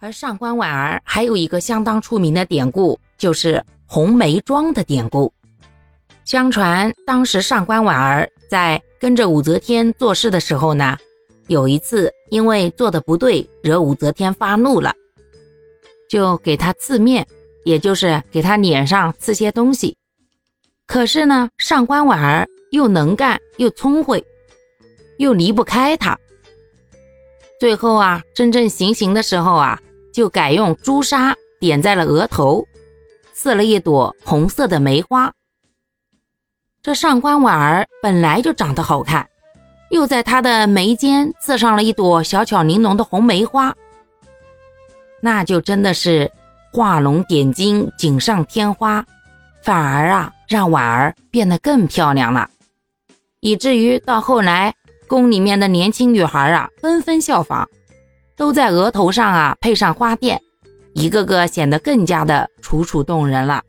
而上官婉儿还有一个相当出名的典故，就是红梅庄的典故。相传当时上官婉儿在跟着武则天做事的时候呢，有一次因为做的不对，惹武则天发怒了，就给他刺面，也就是给他脸上刺些东西。可是呢，上官婉儿又能干又聪慧，又离不开他。最后啊，真正行刑的时候啊。就改用朱砂点在了额头，刺了一朵红色的梅花。这上官婉儿本来就长得好看，又在她的眉间刺上了一朵小巧玲珑的红梅花，那就真的是画龙点睛、锦上添花，反而啊让婉儿变得更漂亮了，以至于到后来宫里面的年轻女孩啊纷纷效仿。都在额头上啊配上花钿，一个个显得更加的楚楚动人了。